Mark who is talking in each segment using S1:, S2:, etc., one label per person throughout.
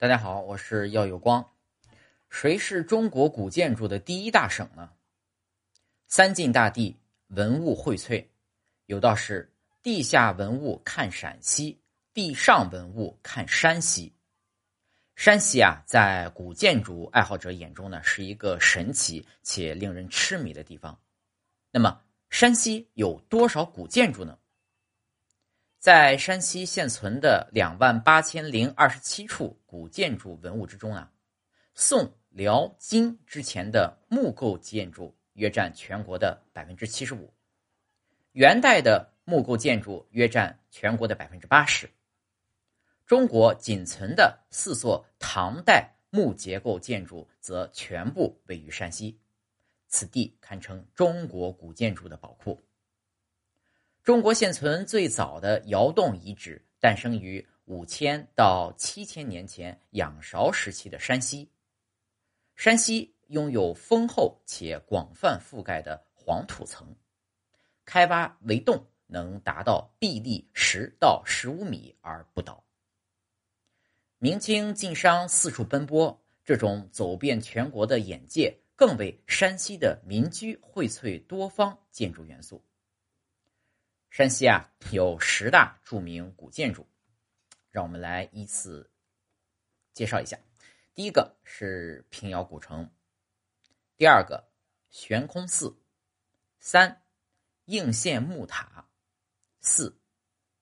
S1: 大家好，我是耀有光。谁是中国古建筑的第一大省呢？三晋大地，文物荟萃，有道是：地下文物看陕西，地上文物看山西。山西啊，在古建筑爱好者眼中呢，是一个神奇且令人痴迷的地方。那么，山西有多少古建筑呢？在山西现存的两万八千零二十七处古建筑文物之中啊，宋、辽、金之前的木构建筑约占全国的百分之七十五，元代的木构建筑约占全国的百分之八十。中国仅存的四座唐代木结构建筑则全部位于山西，此地堪称中国古建筑的宝库。中国现存最早的窑洞遗址诞生于五千到七千年前仰韶时期的山西。山西拥有丰厚且广泛覆盖的黄土层，开挖为洞能达到壁立十到十五米而不倒。明清晋商四处奔波，这种走遍全国的眼界，更为山西的民居荟萃多方建筑元素。山西啊，有十大著名古建筑，让我们来依次介绍一下。第一个是平遥古城，第二个悬空寺，三应县木塔，四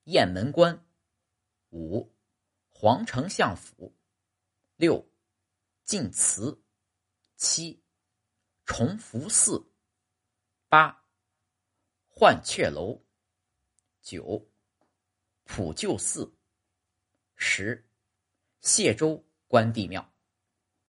S1: 雁门关，五皇城相府，六晋祠，七崇福寺，八鹳雀楼。九，普救寺；十，谢州关帝庙。